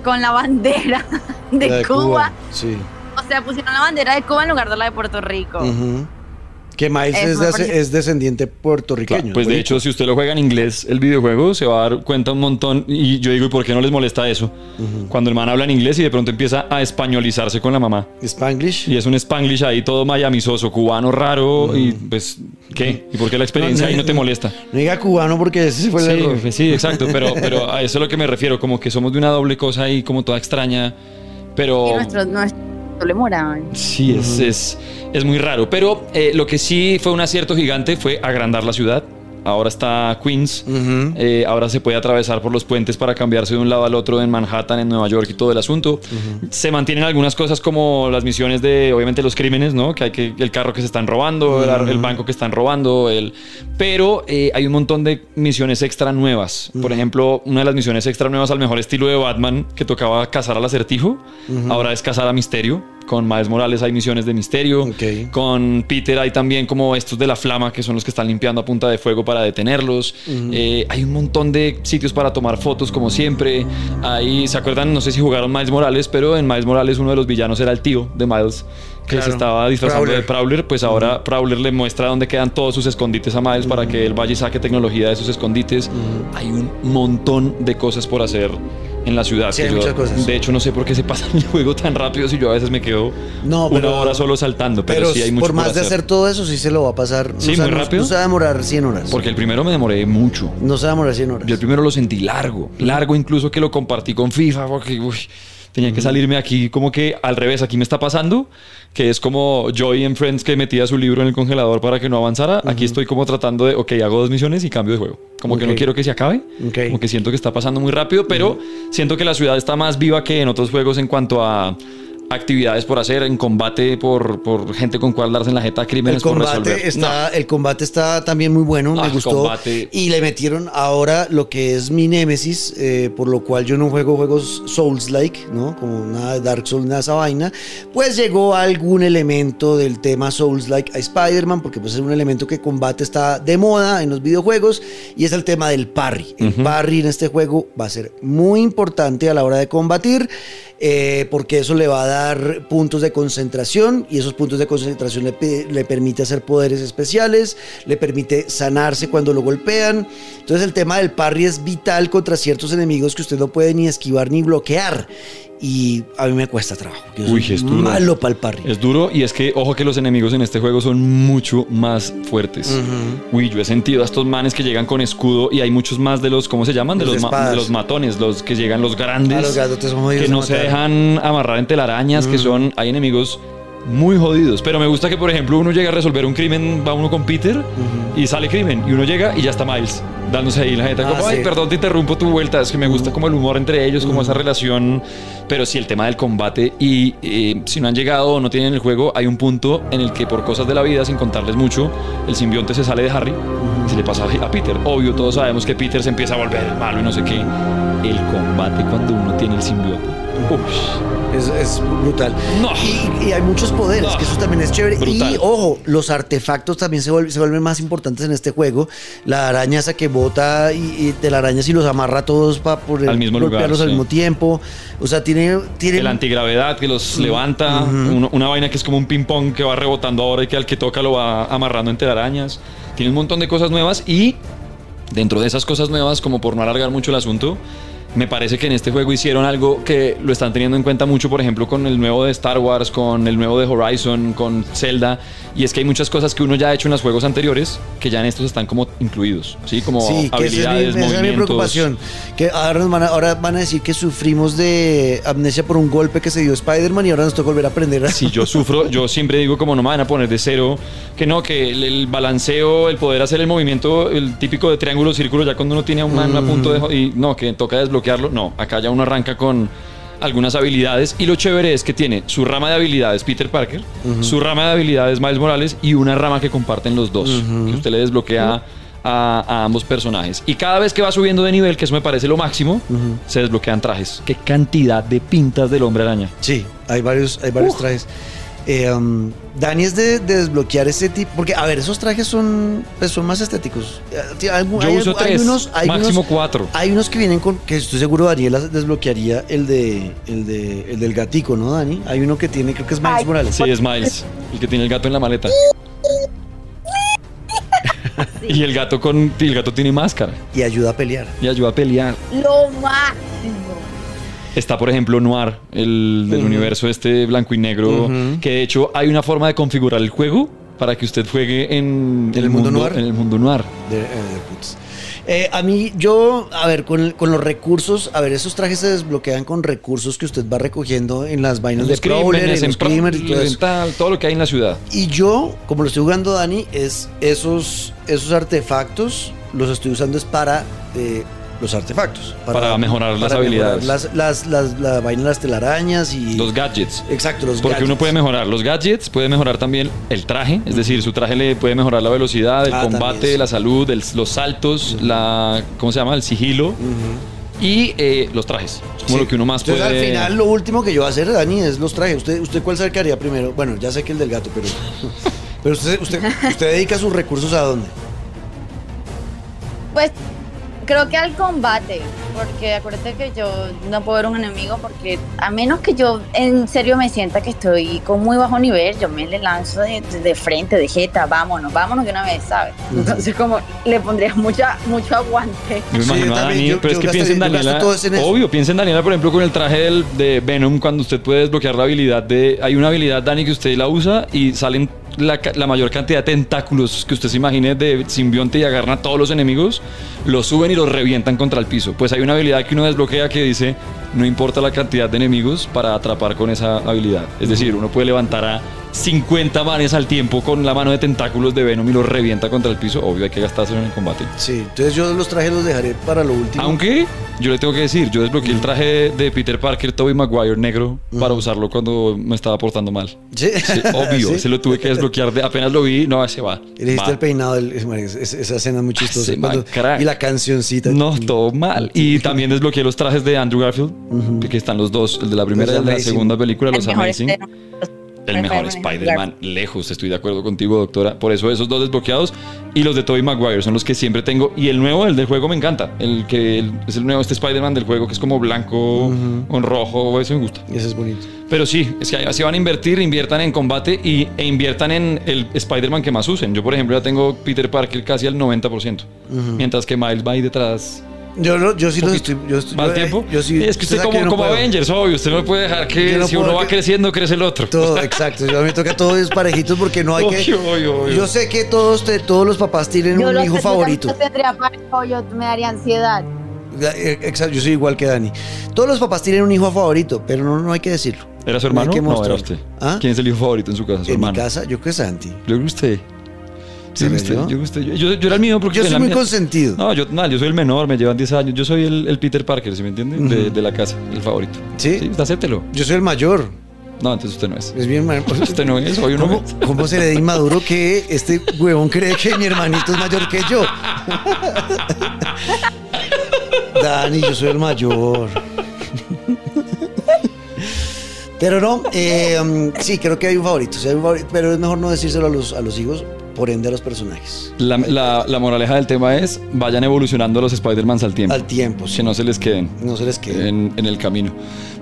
Speaker 3: Con la bandera de,
Speaker 2: la
Speaker 3: Cuba.
Speaker 2: Sí.
Speaker 3: O sea, pusieron la bandera de Cuba en lugar de la de Puerto Rico.
Speaker 2: Ujú. Que Miles es,
Speaker 3: me
Speaker 2: de- es descendiente puertorriqueño.
Speaker 4: Claro, pues de hecho, si usted lo juega en inglés, el videojuego, se va a dar cuenta un montón. Y yo digo, ¿y por qué no les molesta eso? Cuando el man habla en inglés y de pronto empieza a españolizarse con la mamá.
Speaker 2: Spanglish.
Speaker 4: Y es un spanglish ahí todo mayamisoso, cubano raro. Y pues, ¿qué? ¿Y por qué la experiencia
Speaker 2: No, no,
Speaker 4: ahí no te molesta?
Speaker 2: No diga cubano porque ese fue el
Speaker 4: Sí,
Speaker 2: error.
Speaker 4: pues sí, exacto. Pero, pero a eso es lo que me refiero. Como que somos de una doble cosa ahí, como toda extraña. Pero.
Speaker 3: Y nuestro, nuestro doble moral.
Speaker 4: Sí, es, es, es muy raro. Pero eh, lo que sí fue un acierto gigante fue agrandar la ciudad. Ahora está Queens. Eh, ahora se puede atravesar por los puentes para cambiarse de un lado al otro en Manhattan, en Nueva York y todo el asunto. Se mantienen algunas cosas como las misiones de, obviamente, los crímenes, ¿no? Que hay que el carro que se están robando, el banco que están robando, el... pero eh, hay un montón de misiones extra nuevas. Por ejemplo, una de las misiones extra nuevas al mejor estilo de Batman que tocaba cazar al acertijo, ahora es cazar a Misterio. Con Miles Morales hay misiones de Misterio. Con Peter hay también como estos de la flama, que son los que están limpiando a punta de fuego para detenerlos. Eh, hay un montón de sitios para tomar fotos, como siempre. Ahí, ¿se acuerdan? No sé si jugaron Miles Morales, pero en Miles Morales uno de los villanos era el tío de Miles, que
Speaker 2: Claro.
Speaker 4: se estaba disfrazando
Speaker 2: Prowler.
Speaker 4: de Prowler. Pues ahora Prowler le muestra dónde quedan todos sus escondites a Miles para que él vaya y saque tecnología de esos escondites. Hay un montón de cosas por hacer en la ciudad.
Speaker 2: Sí, hay
Speaker 4: yo,
Speaker 2: muchas cosas.
Speaker 4: De hecho, no sé por qué se pasa el juego tan rápido si yo a veces me quedo
Speaker 2: No,
Speaker 4: una hora solo saltando. Pero, sí hay mucho
Speaker 2: por más de hacer todo eso, sí se lo va a pasar.
Speaker 4: Sí,
Speaker 2: no
Speaker 4: muy
Speaker 2: no-
Speaker 4: rápido.
Speaker 2: No se va a demorar 100 horas.
Speaker 4: Porque el primero me demoré mucho.
Speaker 2: No se va a demorar 100 horas.
Speaker 4: Yo el primero lo sentí largo, largo incluso que lo compartí con FIFA porque uy, tenía que salirme aquí como que al revés, aquí me está pasando, que es como Joy en Friends que metía su libro en el congelador para que no avanzara, aquí estoy como tratando de, ok, hago dos misiones y cambio de juego, como que no quiero que se acabe,
Speaker 2: Ok.
Speaker 4: como que siento que está pasando muy rápido, pero siento que la ciudad está más viva que en otros juegos en cuanto a actividades por hacer, en combate por, por gente con cual darse en la jeta,
Speaker 2: El
Speaker 4: crímenes por resolver.
Speaker 2: combate, está, el combate está también muy bueno,
Speaker 4: Ah,
Speaker 2: me gustó.
Speaker 4: combate.
Speaker 2: Y le metieron ahora lo que es mi némesis, eh, por lo cual yo no juego juegos Souls-like, ¿no? Como nada de Dark Souls, nada de esa vaina. Pues llegó algún elemento del tema Souls-like a Spider-Man, porque pues es un elemento que combate está de moda en los videojuegos, y es el tema del parry. El parry en este juego va a ser muy importante a la hora de combatir. Eh, porque eso le va a dar puntos de concentración y esos puntos de concentración le, le permite hacer poderes especiales, le permite sanarse cuando lo golpean. Entonces el tema del parry es vital contra ciertos enemigos que usted no puede ni esquivar ni bloquear. Y a mí me cuesta trabajo. Yo
Speaker 4: Uy,
Speaker 2: soy
Speaker 4: es duro.
Speaker 2: malo para el parry.
Speaker 4: Es duro y es que, ojo que los enemigos en este juego son mucho más fuertes. Uy, yo he sentido a estos manes que llegan con escudo y hay muchos más de los, ¿cómo se llaman? De
Speaker 2: Los
Speaker 4: los,
Speaker 2: de
Speaker 4: ma-
Speaker 2: espadas.
Speaker 4: de los matones, los que llegan los grandes.
Speaker 2: Ah, los jodidos
Speaker 4: Que no se dejan amarrar en telarañas, que son, hay enemigos muy jodidos. Pero me gusta que, por ejemplo, uno llega a resolver un crimen, va uno con Peter y sale crimen. Y uno llega y ya está Miles, dándose ahí la jeta.
Speaker 2: Ah,
Speaker 4: como,
Speaker 2: sí.
Speaker 4: ay, perdón, te interrumpo tu vuelta. Es que me gusta como el humor entre ellos, como esa relación. Pero sí, el tema del combate. Y eh, si no han llegado o no tienen el juego, hay un punto en el que por cosas de la vida, sin contarles mucho, el simbionte se sale de Harry y se le pasa a Peter. Obvio, todos sabemos que Peter se empieza a volver malo y no sé qué. El combate cuando uno tiene el simbionte.
Speaker 2: Es, es brutal.
Speaker 4: No.
Speaker 2: Y, y hay muchos poderes,
Speaker 4: No.
Speaker 2: que eso también es chévere.
Speaker 4: Brutal.
Speaker 2: Y ojo, los artefactos también se, vuelven, se vuelven más importantes en este juego. La araña esa que bota y, y telarañas y los amarra a todos para poder
Speaker 4: Al mismo lugar,
Speaker 2: golpearlos al
Speaker 4: sí.
Speaker 2: mismo tiempo. O sea, tiene. tiene
Speaker 4: El antigravedad que los levanta, uno- una vaina que es como un ping-pong que va rebotando ahora y que al que toca lo va amarrando entre arañas. Tiene un montón de cosas nuevas y dentro de esas cosas nuevas, como por no alargar mucho el asunto, me parece que en este juego hicieron algo que lo están teniendo en cuenta mucho, por ejemplo, con el nuevo de Star Wars, con el nuevo de Horizon, con Zelda, y es que hay muchas cosas que uno ya ha hecho en los juegos anteriores que ya en estos están como incluidos, ¿sí? Como
Speaker 2: Sí, que esa es, mi,
Speaker 4: habilidades,
Speaker 2: esa es mi
Speaker 4: movimientos.
Speaker 2: preocupación. Que ahora, nos van a, ahora van a decir que sufrimos de amnesia por un golpe que se dio Spider-Man y ahora nos toca volver a aprender.
Speaker 4: Si yo sufro, yo siempre digo como no me van a poner de cero, que no, que el, el balanceo, el poder hacer el movimiento, el típico de triángulo, círculo, ya cuando uno tiene a un man a punto de... Y no, que toca desbloquearlo. No, acá ya uno arranca con algunas habilidades y lo chévere es que tiene su rama de habilidades Peter Parker, su rama de habilidades Miles Morales y una rama que comparten los dos, que usted le desbloquea a, a ambos personajes. Y cada vez que va subiendo de nivel, que eso me parece lo máximo, se desbloquean trajes. Qué cantidad de pintas del hombre araña.
Speaker 2: Sí, hay varios, hay varios trajes. Eh, um, Dani es de, de desbloquear ese tipo. Porque, a ver, esos trajes son, pues, son más estéticos. Eh, hay-
Speaker 4: Yo uso
Speaker 2: hay
Speaker 4: tres,
Speaker 2: unos- hay
Speaker 4: máximo
Speaker 2: unos-
Speaker 4: cuatro.
Speaker 2: Hay unos que vienen con. Que estoy seguro Daniela desbloquearía el de el de el del gatico, ¿no, Dani? Hay uno que tiene, creo que es Miles
Speaker 3: Ay.
Speaker 2: Morales.
Speaker 4: Sí, es Miles, el que tiene el gato en la maleta. Y el gato con y el gato tiene máscara
Speaker 2: Y ayuda a pelear.
Speaker 4: y ayuda a pelear.
Speaker 3: Lo máximo.
Speaker 4: Está, por ejemplo, Noir, el del universo este blanco y negro, que de hecho hay una forma de configurar el juego para que usted juegue en,
Speaker 2: ¿En el mundo noir?
Speaker 4: En el mundo noir.
Speaker 2: De, eh, de putz. Eh, a mí, yo, a ver, con, con los recursos, a ver, esos trajes se desbloquean con recursos que usted va recogiendo en las vainas
Speaker 4: Los
Speaker 2: de
Speaker 4: crímenes,
Speaker 2: en los crímenes y todo
Speaker 4: en
Speaker 2: eso.
Speaker 4: tal, todo lo que hay en la ciudad.
Speaker 2: Y yo, como lo estoy jugando Dani, es esos, esos artefactos los estoy usando es para eh, los artefactos.
Speaker 4: Para mejorar las habilidades.
Speaker 2: Las, las, las, la vaina las telarañas y...
Speaker 4: Los gadgets.
Speaker 2: Exacto, los
Speaker 4: Porque uno puede mejorar los gadgets, puede mejorar también el traje, es decir, su traje le puede mejorar la velocidad, el
Speaker 2: Ah,
Speaker 4: combate, la salud, el- los saltos, la ¿cómo se llama? el sigilo y eh, los trajes. Es como
Speaker 2: Sí.
Speaker 4: lo que uno más
Speaker 2: Entonces,
Speaker 4: puede
Speaker 2: al final, lo último que yo voy a hacer, Dani, es los trajes. ¿Usted, usted cuál se haría primero? Bueno, ya sé que el del gato, pero... Pero usted, usted, usted dedica sus recursos a dónde?
Speaker 3: Pues creo que al combate, porque acuérdate que yo no puedo ver un enemigo porque a menos que yo en serio me sienta que estoy con muy bajo nivel, yo me le lanzo de, de frente, de jeta, vámonos, vámonos de una vez, ¿sabes? Entonces como le pondría mucha, mucho aguante.
Speaker 4: Me
Speaker 2: Sí,
Speaker 4: imagino a
Speaker 2: yo-
Speaker 4: pero es que
Speaker 2: gasto-
Speaker 4: piensa en Daniela.
Speaker 2: en.
Speaker 4: Obvio, piensa en Daniela, por ejemplo, con el traje del- de Venom, cuando usted puede desbloquear la habilidad de. Hay una habilidad, Dani, que usted la usa y salen la, mayor cantidad de tentáculos que usted se imagine de simbionte y agarran a todos los enemigos, los suben y los revientan contra el piso. Pues hay una habilidad que uno desbloquea que dice: no importa la cantidad de enemigos para atrapar con esa habilidad. Es decir, uno puede levantar a 50 manes al tiempo con la mano de tentáculos de Venom y los revienta contra el piso. Obvio, hay que gastárselo en el combate.
Speaker 2: Sí, entonces yo los trajes los dejaré para lo último.
Speaker 4: Aunque yo le tengo que decir, yo desbloqueé el traje de Peter Parker, Toby Maguire negro, para usarlo cuando me estaba portando mal.
Speaker 2: Sí,
Speaker 4: Sí, obvio,
Speaker 2: Sí.
Speaker 4: se lo tuve que desbloquear. de- apenas lo vi, no, se va.
Speaker 2: Y le hiciste
Speaker 4: Va.
Speaker 2: el peinado, es- es- esa escena es muy chistosa. Cuando-
Speaker 4: man, crack.
Speaker 2: y la cancioncita.
Speaker 4: No, todo mal. Y también desbloqueé los trajes de Andrew Garfield, que están los dos, el de la primera y el de la segunda película,
Speaker 3: El
Speaker 4: los Amazing. El mejor
Speaker 3: Spider-Man,
Speaker 4: lejos, estoy de acuerdo contigo, doctora. Por eso esos dos desbloqueados y los de Tobey Maguire son los que siempre tengo. Y el nuevo, el del juego, me encanta. El que el- es el nuevo, este Spider-Man del juego, que es como blanco con rojo, eso me gusta.
Speaker 2: Ese es bonito.
Speaker 4: Pero sí, es que así van a invertir, inviertan en combate y, e inviertan en el Spider-Man que más usen. Yo, por ejemplo, ya tengo Peter Parker casi al 90%, mientras que Miles va ahí detrás
Speaker 2: Yo, no- yo sí lo estoy. Yo, estoy-
Speaker 4: ¿Más
Speaker 2: yo-
Speaker 4: tiempo?
Speaker 2: Yo sí.
Speaker 4: es que usted
Speaker 2: sabe
Speaker 4: como,
Speaker 2: yo no
Speaker 4: como. Avengers, obvio. Usted no puede dejar que
Speaker 2: Yo no
Speaker 4: si uno va creciendo, crece el otro.
Speaker 2: Todo, exacto. Yo a mí me toca todo es parejitos porque no hay que.
Speaker 4: Obvio, obvio, obvio.
Speaker 2: Yo sé que todos, te- todos los papás tienen
Speaker 3: Yo
Speaker 2: un hijo
Speaker 3: sé, yo
Speaker 2: favorito.
Speaker 3: también tendría pareja, yo me daría ansiedad.
Speaker 2: Eh, Exacto, yo soy igual que Dani. Todos los papás tienen un hijo favorito, pero no, no hay que decirlo.
Speaker 4: ¿Era su
Speaker 2: No hay
Speaker 4: hermano?
Speaker 2: que
Speaker 4: No, era usted.
Speaker 2: ¿Ah?
Speaker 4: ¿Quién es el hijo favorito en su casa? Su
Speaker 2: En mi
Speaker 4: hermano.
Speaker 2: casa, yo creo que es Santi.
Speaker 4: Yo creo que usted. Usted.
Speaker 2: ¿Será
Speaker 4: Yo,
Speaker 2: yo?
Speaker 4: era el mío porque
Speaker 2: Yo soy muy
Speaker 4: mía-
Speaker 2: consentido.
Speaker 4: No, yo, no, yo soy el menor, me llevan 10 años. Yo soy el, el Peter Parker, ¿sí me entiende? de, de la casa, el favorito.
Speaker 2: ¿Sí?
Speaker 4: Sí, acéptelo.
Speaker 2: Yo soy el mayor.
Speaker 4: No, entonces usted no es.
Speaker 2: Es bien.
Speaker 4: Usted no es, hoy uno
Speaker 2: ¿Cómo,
Speaker 4: es.
Speaker 2: cómo se le da inmaduro que este huevón cree que mi hermanito es mayor que yo? Dani, yo soy el mayor. Pero no, eh, um, sí, creo que hay un favorito, sí hay un favorito, pero es mejor no decírselo a los, a los hijos, por ende a los personajes.
Speaker 4: La, la- la moraleja del tema es: vayan evolucionando los Spider-Mans al tiempo.
Speaker 2: Al tiempo, sí.
Speaker 4: Que no se les queden.
Speaker 2: No se les quede.
Speaker 4: en, en el camino.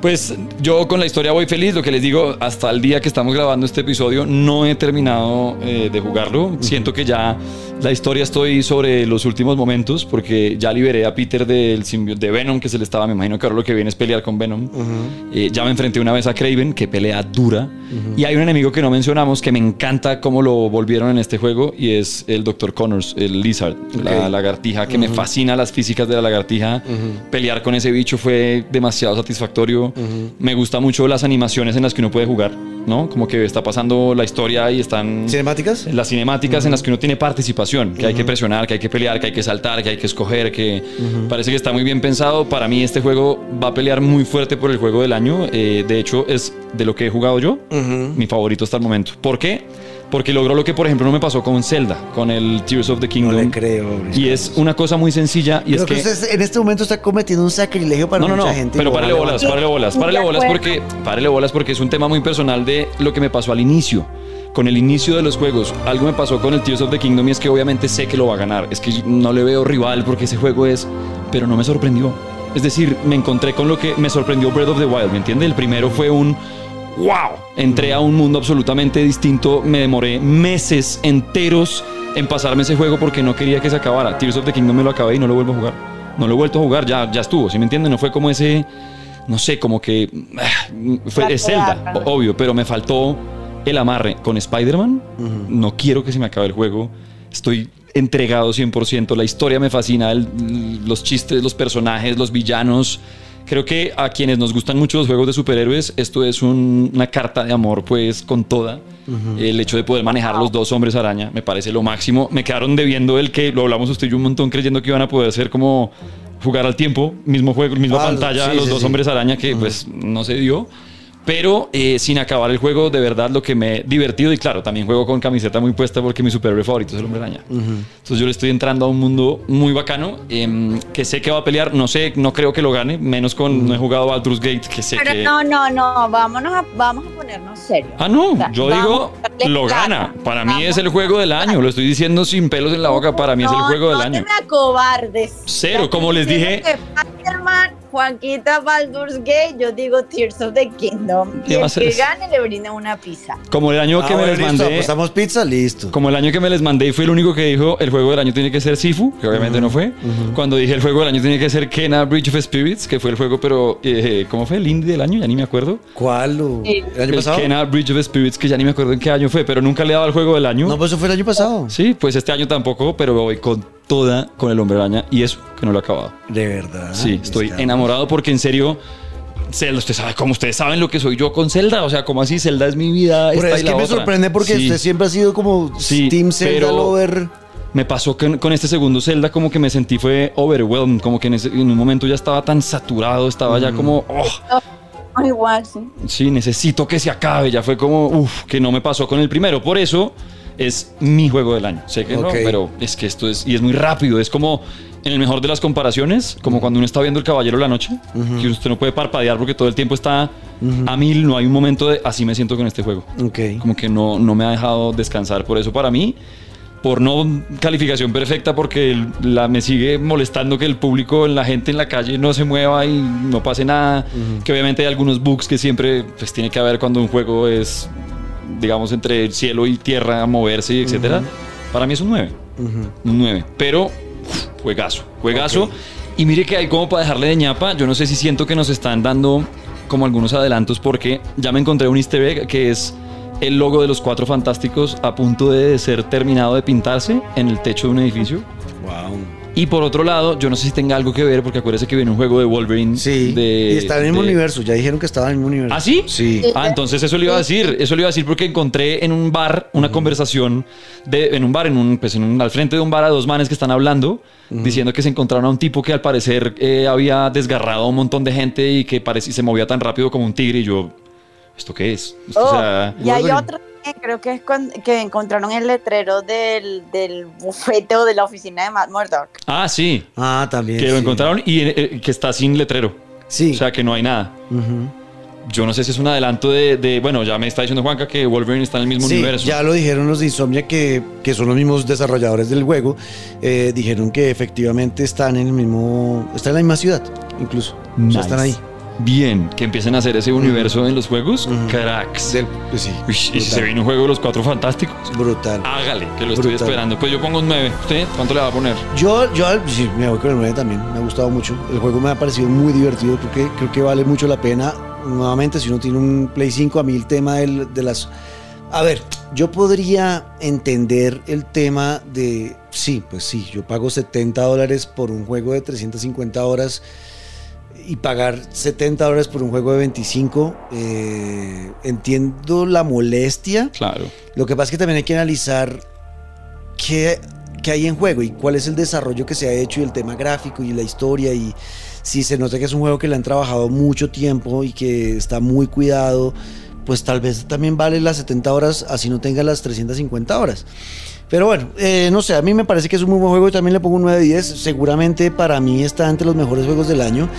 Speaker 4: Pues yo con la historia voy feliz, lo que les digo, hasta el día que estamos grabando este episodio no he terminado eh, de jugarlo. Siento que ya la historia estoy sobre los últimos momentos porque ya liberé a Peter del de Venom que se le estaba, me imagino que ahora lo que viene es pelear con Venom. Eh, ya me enfrenté una vez a Craven, que pelea dura. Y hay un enemigo que no mencionamos que me encanta cómo lo volvieron en este juego y es el Dr. Connors, el Lizard, la
Speaker 2: Ok.
Speaker 4: lagartija, que me fascina las físicas de la lagartija. Pelear con ese bicho fue demasiado satisfactorio. Me gusta mucho las animaciones en las que uno puede jugar, ¿no? Como que está pasando la historia y están
Speaker 2: ¿Cinemáticas?
Speaker 4: las cinemáticas en las que uno tiene participación, que hay que presionar, que hay que pelear, que hay que saltar, que hay que escoger, que parece que está muy bien pensado. Para mí este juego va a pelear muy fuerte por el juego del año. Eh, de hecho, es de lo que he jugado yo, mi favorito hasta el momento. ¿Por qué? Porque logró lo que, por ejemplo, no me pasó con Zelda, con el Tears of the
Speaker 2: No
Speaker 4: Kingdom.
Speaker 2: le creo. Luis
Speaker 4: y es una cosa muy sencilla y
Speaker 2: Creo
Speaker 4: es
Speaker 2: que,
Speaker 4: que...
Speaker 2: usted en este momento está cometiendo un sacrilegio para
Speaker 4: No, no,
Speaker 2: mucha
Speaker 4: no,
Speaker 2: gente.
Speaker 4: pero párale bolas, párale bolas, párale bolas porque, párale bolas porque es un tema muy personal de lo que me pasó al inicio. Con el inicio de los juegos, algo me pasó con el Tears of the Kingdom y es que obviamente sé que lo va a ganar. Es que no le veo rival porque ese juego es, pero no me sorprendió. Es decir, me encontré con lo que me sorprendió Breath of the Wild, ¿me entiende? El primero fue un wow. Entré a un mundo absolutamente distinto, me demoré meses enteros en pasarme ese juego porque no quería que se acabara. Tears of the Kingdom me lo acabé y no lo vuelvo a jugar. No lo he vuelto a jugar, ya, ya estuvo, ¿sí me entienden? No fue como ese, no sé, como que ah, fue es Zelda, obvio, pero me faltó el amarre con Spider-Man. No quiero que se me acabe el juego. Estoy entregado 100%. La historia me fascina, el- los chistes, los personajes, los villanos. Creo que a quienes nos gustan mucho los juegos de superhéroes, esto es un- una carta de amor, pues, con toda. El hecho de poder manejar los dos hombres araña me parece lo máximo. Me quedaron debiendo el que, lo hablamos usted y yo un montón, creyendo que iban a poder ser como jugar al tiempo, mismo juego, misma
Speaker 2: Ah,
Speaker 4: pantalla,
Speaker 2: sí,
Speaker 4: los
Speaker 2: sí,
Speaker 4: dos
Speaker 2: sí.
Speaker 4: hombres araña, que pues no se dio. Pero eh, sin acabar el juego, de verdad lo que me he divertido, y claro, también juego con camiseta muy puesta porque mi superhéroe favorito es el hombre araña. Entonces yo le estoy entrando a un mundo muy bacano, em, que sé que va a pelear, no sé, no creo que lo gane, menos con, no he jugado Baldur's Gate, que sé
Speaker 3: Pero
Speaker 4: que...
Speaker 3: no, no, no, vámonos a, vamos a ponernos serios.
Speaker 4: Ah, no,
Speaker 3: O sea,
Speaker 4: yo digo,
Speaker 3: a
Speaker 4: lo gana. Para mí es el juego del año, lo estoy diciendo sin pelos en la boca, para mí es el
Speaker 3: No,
Speaker 4: juego del
Speaker 3: no
Speaker 4: año.
Speaker 3: te me acobardes.
Speaker 4: Cero, como les
Speaker 3: dije Juanquita Baldur's Gate, yo digo Tears of the Kingdom.
Speaker 4: ¿Qué
Speaker 3: Y
Speaker 4: va a
Speaker 3: el que gane le brinda una pizza.
Speaker 4: Como el año
Speaker 2: Ah,
Speaker 4: que me
Speaker 2: bueno,
Speaker 4: les
Speaker 2: listo,
Speaker 4: mandé...
Speaker 2: apostamos pizza, listo.
Speaker 4: Como el año que me les mandé y fui el único que dijo el juego del año tiene que ser Sifu, que obviamente no fue. Cuando dije el juego del año tiene que ser Kena Bridge of Spirits, que fue el juego, pero eh, ¿cómo fue? El indie del año, ya ni me acuerdo.
Speaker 2: ¿Cuál?
Speaker 3: Sí.
Speaker 2: ¿El año
Speaker 4: el
Speaker 2: pasado?
Speaker 4: Kena Bridge of Spirits, que ya ni me acuerdo en qué año fue, pero nunca le he dado el juego del año.
Speaker 2: No, pues eso fue el año pasado.
Speaker 4: Sí, pues este año tampoco, pero voy con toda con el hombre araña y eso que no lo he acabado.
Speaker 2: De verdad.
Speaker 4: Sí, estoy enamorado porque en serio, Zelda, usted sabe, como ustedes saben lo que soy yo con Zelda, o sea, como así, Zelda es mi vida.
Speaker 2: Pero
Speaker 4: esta
Speaker 2: es
Speaker 4: y
Speaker 2: que
Speaker 4: la
Speaker 2: me
Speaker 4: otra.
Speaker 2: sorprende porque
Speaker 4: Sí.
Speaker 2: usted siempre ha sido como
Speaker 4: Sí,
Speaker 2: Team Zelda
Speaker 4: pero-
Speaker 2: Lover.
Speaker 4: Me pasó que con este segundo Zelda como que me sentí fue overwhelmed, como que en, ese- en un momento ya estaba tan saturado, estaba ya como, oh,
Speaker 3: No, igual, sí.
Speaker 4: sí, necesito que se acabe, ya fue como, uff, que no me pasó con el primero, por eso es mi juego del año, sé que no,
Speaker 2: Ok.
Speaker 4: pero es que esto es, y es muy rápido, es como, en el mejor de las comparaciones, como cuando uno está viendo El Caballero de la Noche, que usted no puede parpadear porque todo el tiempo está a mil, no hay un momento de, así me siento con este juego. Como que no, no me ha dejado descansar. Por eso. Para mí, por no calificación perfecta, porque la, me sigue molestando que el público, la gente en la calle no se mueva y no pase nada. Que obviamente hay algunos bugs que siempre pues, tiene que haber cuando un juego es, digamos, entre cielo y tierra, moverse, y etcétera. Para mí es un 9. Un 9. Pero, uf, juegazo, juegazo.
Speaker 2: Ok.
Speaker 4: Y mire que hay como para dejarle de ñapa, yo no sé si siento que nos están dando como algunos adelantos porque ya me encontré un easter egg que es el logo de los Cuatro Fantásticos a punto de ser terminado de pintarse en el techo de un edificio.
Speaker 2: Wow.
Speaker 4: Y por otro lado, yo no sé si tenga algo que ver porque acuérdese que viene un juego de Wolverine.
Speaker 2: Sí.
Speaker 4: de-
Speaker 2: y está en el mismo
Speaker 4: de-
Speaker 2: universo. Ya dijeron que estaba en el mismo universo.
Speaker 4: ¿Ah, sí?
Speaker 2: Sí.
Speaker 4: Ah, entonces eso le iba a decir, eso le iba a decir porque encontré en un bar una conversación de, en un bar, en un, pues en un- al frente de un bar a dos manes que están hablando, diciendo que se encontraron a un tipo que al parecer eh, había desgarrado a un montón de gente y que parecía se movía tan rápido como un tigre y yo, ¿esto qué es? Esto, o
Speaker 3: Oh,
Speaker 4: sea,
Speaker 3: y hay
Speaker 2: Wolverine.
Speaker 3: Creo que es cuando, que encontraron el letrero del, del bufete o de la oficina de Matt Murdock.
Speaker 4: ah, sí,
Speaker 2: Ah, también.
Speaker 4: que lo encontraron y eh, que está sin letrero.
Speaker 2: Sí.
Speaker 4: O sea, que no hay nada. Yo no sé si es un adelanto de, de- bueno, ya me está diciendo Juanca que Wolverine está en el mismo
Speaker 2: Sí,
Speaker 4: universo.
Speaker 2: ya lo dijeron los de Insomnia, que, que son los mismos desarrolladores del juego. eh, dijeron que efectivamente están en el mismo. Están en la misma ciudad, incluso. O sea,
Speaker 4: Nice.
Speaker 2: están ahí.
Speaker 4: Bien, que empiecen a hacer ese universo en los juegos. Cracks.
Speaker 2: Del- pues sí.
Speaker 4: Uy, y si
Speaker 2: brutal.
Speaker 4: se viene un juego de los cuatro fantásticos,
Speaker 2: Brutal.
Speaker 4: hágale, que lo estoy
Speaker 2: Brutal.
Speaker 4: esperando. Pues yo pongo un 9. ¿Usted cuánto le va a poner?
Speaker 2: Yo, yo sí, me voy con el 9 también. Me ha gustado mucho. El juego me ha parecido muy divertido. Creo que, creo que vale mucho la pena. Nuevamente, si uno tiene un Play 5, a mí el tema del- de las. A ver, yo podría entender el tema de. Sí, pues sí, yo pago 70 dólares por un juego de 350 horas y pagar 70 dólares por un juego de 25. eh, entiendo la molestia.
Speaker 4: Claro.
Speaker 2: Lo que pasa es que también hay que analizar qué, qué hay en juego y cuál es el desarrollo que se ha hecho y el tema gráfico y la historia y si se nota que es un juego que le han trabajado mucho tiempo y que está muy cuidado, pues tal vez también vale las 70 horas así no tenga las 350 horas. Pero bueno, eh, no sé, a mí me parece que es un muy buen juego y también le pongo un 9 de 10. Seguramente para mí está entre los mejores juegos del año.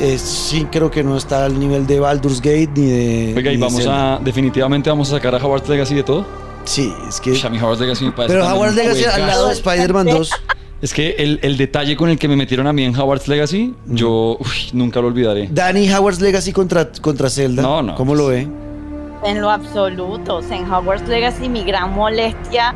Speaker 2: Eh, sí, creo que no está al nivel de Baldur's Gate ni de...
Speaker 4: Oiga,
Speaker 2: ni
Speaker 4: y vamos a, definitivamente vamos a sacar a Howard's Legacy de todo.
Speaker 2: Sí, es que...
Speaker 4: Mí Howard's Legacy me parece
Speaker 2: Pero
Speaker 4: un
Speaker 2: Legacy al lado de Spider-Man 2.
Speaker 4: Es que el, el detalle con el que me metieron a mí en Howard's Legacy, yo uy, nunca lo olvidaré.
Speaker 2: Danny Howard's Legacy contra, contra Zelda.
Speaker 4: No, no.
Speaker 2: ¿Cómo lo ve?
Speaker 3: En lo absoluto. O sea, en Hogwarts Legacy mi gran molestia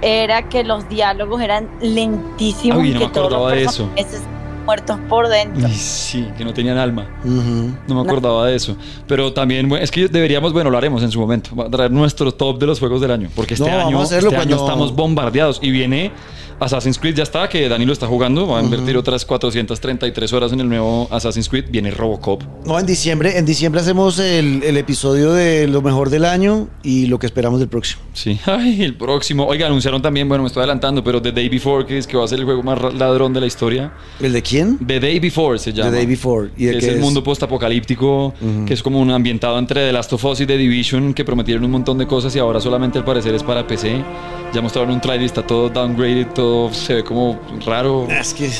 Speaker 3: era que los diálogos eran lentísimos
Speaker 4: Uy,
Speaker 3: y
Speaker 4: no
Speaker 3: que
Speaker 4: me
Speaker 3: todos
Speaker 4: acordaba
Speaker 3: los
Speaker 4: de eso.
Speaker 3: personajes muertos por dentro.
Speaker 4: Sí, que no tenían alma. No me acordaba de eso. Pero también, bueno, es que deberíamos, bueno, lo haremos en su momento. Va a traer nuestro top de los juegos del año. Porque este
Speaker 2: No,
Speaker 4: año, este año
Speaker 2: cuando-
Speaker 4: estamos bombardeados. Y viene Assassin's Creed, ya está, que Dani lo está jugando. Va a invertir otras 433 horas en el nuevo Assassin's Creed. Viene Robocop.
Speaker 2: No, en diciembre, en diciembre hacemos el, el episodio de lo mejor del año y lo que esperamos del próximo.
Speaker 4: Sí. Ay, el próximo. Oiga, anunciaron también, bueno, me estoy adelantando, pero The Day Before, que es que va a ser el juego más ladrón de la historia.
Speaker 2: ¿El de quién?
Speaker 4: The Day Before se llama.
Speaker 2: Day Before. ¿Y de
Speaker 4: que es
Speaker 2: qué
Speaker 4: el
Speaker 2: es?
Speaker 4: mundo postapocalíptico, que es como un ambientado entre The Last of Us y The Division, que prometieron un montón de cosas y ahora solamente al parecer es para PC. Ya mostraron un trailer, está todo downgraded, todo se ve como raro.
Speaker 2: Es que.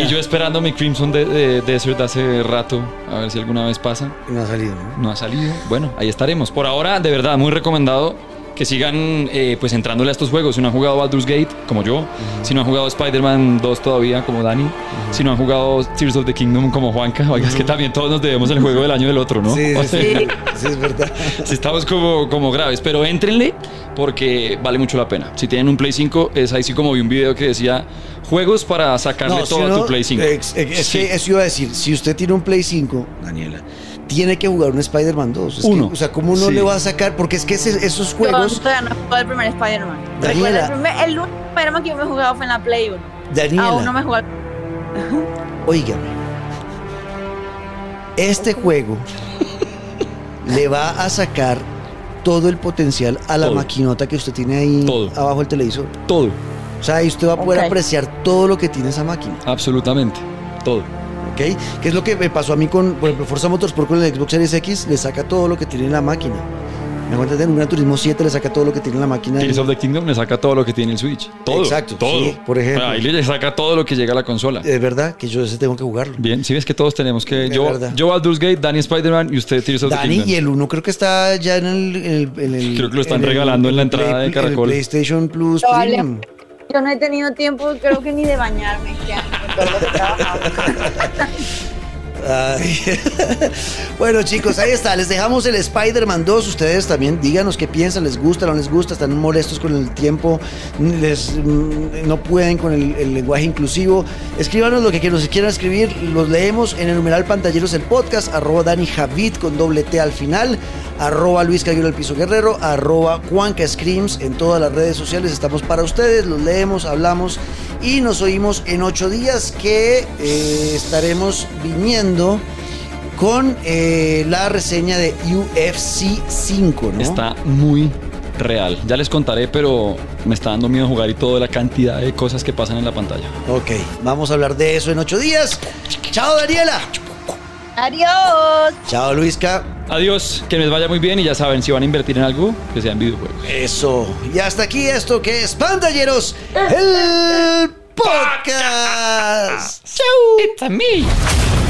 Speaker 4: Y yo esperando mi Crimson de, de- Desert hace rato, a ver si alguna vez pasa.
Speaker 2: No ha salido, ¿no?
Speaker 4: No ha salido. Bueno, ahí estaremos. Por ahora, de verdad, muy recomendado que sigan eh, pues entrándole a estos juegos. Si no han jugado Baldur's Gate, como yo, si no han jugado Spider-Man 2 todavía, como Dani, si no han jugado Tears of the Kingdom, como Juanca, oiga, es que también todos nos debemos el juego del año del otro, ¿no?
Speaker 2: Sí,
Speaker 4: O
Speaker 2: sí,
Speaker 4: sea,
Speaker 2: sí. Sí, es verdad.
Speaker 4: si estamos como, como graves, pero éntrenle porque vale mucho la pena. Si tienen un Play 5, es ahí sí como vi un video que decía juegos para sacarle
Speaker 2: No, si
Speaker 4: todo a tu Play 5.
Speaker 2: ex- ex- Es,
Speaker 4: Sí.
Speaker 2: que eso iba a decir, si usted tiene un Play 5, Daniela, tiene que jugar un Spider-Man 2. Es que,
Speaker 4: Uno.
Speaker 2: o sea, ¿cómo no
Speaker 4: Sí.
Speaker 2: le va a sacar? Porque es que ese- esos
Speaker 3: Yo
Speaker 2: juegos,
Speaker 3: todavía no el primer Spider-Man.
Speaker 2: Daniela.
Speaker 3: El, primer- el único Spider-Man que yo me he jugado fue en la Play 1.
Speaker 2: Daniela,
Speaker 3: Aún no me he jugado.
Speaker 2: Óigame. Este juego le va a sacar todo el potencial a la
Speaker 4: Todo.
Speaker 2: maquinota que usted tiene ahí
Speaker 4: Todo.
Speaker 2: abajo del televisor.
Speaker 4: Todo,
Speaker 2: O sea, ahí usted va a poder apreciar todo lo que tiene esa máquina.
Speaker 4: absolutamente, todo.
Speaker 2: ¿Ok? Que es lo que me pasó a mí con, por ejemplo, Forza Motorsport con el Xbox Series X, le saca todo lo que tiene en la máquina. Me cuenta en un Gran Turismo 7 le saca todo lo que tiene en la máquina.
Speaker 4: Tears of the Kingdom le saca todo lo que tiene el Switch. Todo.
Speaker 2: Exacto,
Speaker 4: Todo.
Speaker 2: sí, por ejemplo.
Speaker 4: Ahí le saca todo lo que llega a la consola.
Speaker 2: Es verdad que yo ese tengo que jugarlo.
Speaker 4: Bien, si ves que todos tenemos que.
Speaker 2: Es
Speaker 4: Yo,
Speaker 2: verdad.
Speaker 4: yo Baldur's Gate, Dani Spider-Man y usted Tears of the
Speaker 2: Dani,
Speaker 4: Kingdom.
Speaker 2: y el 1 creo que está ya en el. en el- en el-
Speaker 4: Creo que lo están regalando en la entrada de
Speaker 2: en el
Speaker 4: Caracol.
Speaker 2: PlayStation Plus
Speaker 3: Vale.
Speaker 2: Premium.
Speaker 3: Yo no he tenido tiempo, creo que ni de bañarme este año con todo lo
Speaker 2: bueno, chicos, ahí está. Les dejamos el Spider-Man 2. Ustedes también díganos qué piensan, les gusta, no les gusta, están molestos con el tiempo, les, mm, no pueden con el, lenguaje inclusivo. Escríbanos lo que que nos quieran escribir. Los leemos en el numeral pantalleros el podcast, arroba Dani Javid con doble T al final, arroba Luis Caguero el Piso Guerrero, arroba Juanca Screams en todas las redes sociales. Estamos para ustedes, los leemos, hablamos y nos oímos en ocho días que eh, estaremos viniendo con eh, la reseña de UFC 5, ¿no?
Speaker 4: Está muy real. Ya les contaré, pero me está dando miedo jugar y toda la cantidad de cosas que pasan en la pantalla.
Speaker 2: Ok, vamos a hablar de eso en ocho días. Chao, Daniela.
Speaker 3: Adiós.
Speaker 2: Chao, Luisca.
Speaker 4: Adiós, que les vaya muy bien y ya saben, si van a invertir en algo, que sea en videojuegos.
Speaker 2: Eso. Y hasta aquí esto que es Pantalleros, el podcast. Chau.
Speaker 4: It's a me.